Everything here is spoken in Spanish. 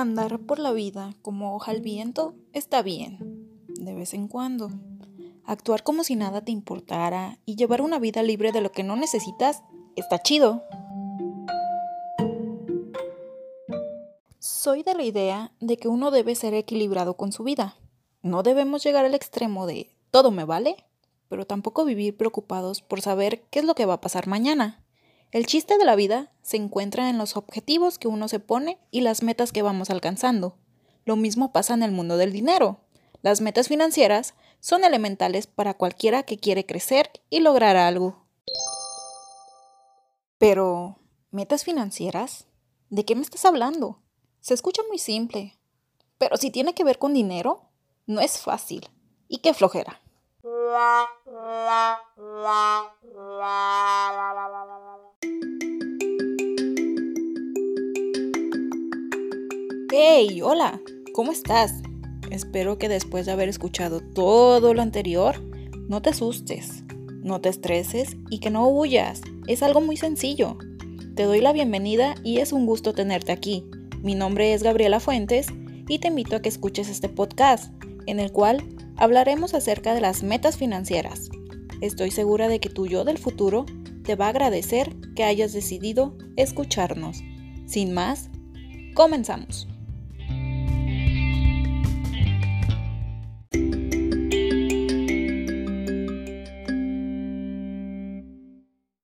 Andar por la vida como hoja al viento está bien, de vez en cuando. Actuar como si nada te importara y llevar una vida libre de lo que no necesitas está chido. Soy de la idea de que uno debe ser equilibrado con su vida. No debemos llegar al extremo de todo me vale, pero tampoco vivir preocupados por saber qué es lo que va a pasar mañana. El chiste de la vida se encuentra en los objetivos que uno se pone y las metas que vamos alcanzando. Lo mismo pasa en el mundo del dinero. Las metas financieras son elementales para cualquiera que quiere crecer y lograr algo. Pero, ¿metas financieras? ¿De qué me estás hablando? Se escucha muy simple. Pero si tiene que ver con dinero, no es fácil. Y qué flojera. Hey, hola, ¿cómo estás? Espero que después de haber escuchado todo lo anterior, no te asustes, no te estreses y que no huyas. Es algo muy sencillo. Te doy la bienvenida y es un gusto tenerte aquí. Mi nombre es Gabriela Fuentes y te invito a que escuches este podcast, en el cual hablaremos acerca de las metas financieras. Estoy segura de que tu yo del futuro te va a agradecer que hayas decidido escucharnos. Sin más, comenzamos.